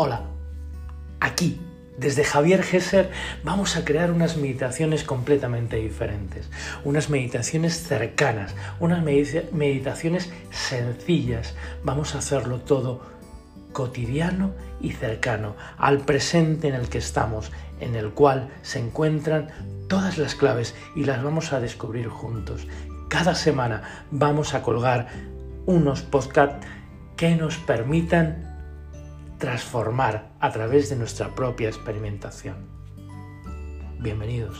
Hola, aquí, desde Javier Gesser, vamos a crear unas meditaciones completamente diferentes, unas meditaciones cercanas, unas meditaciones sencillas. Vamos a hacerlo todo cotidiano y cercano al presente en el que estamos, en el cual se encuentran todas las claves y las vamos a descubrir juntos. Cada semana vamos a colgar unos podcasts que nos permitan transformar a través de nuestra propia experimentación. Bienvenidos.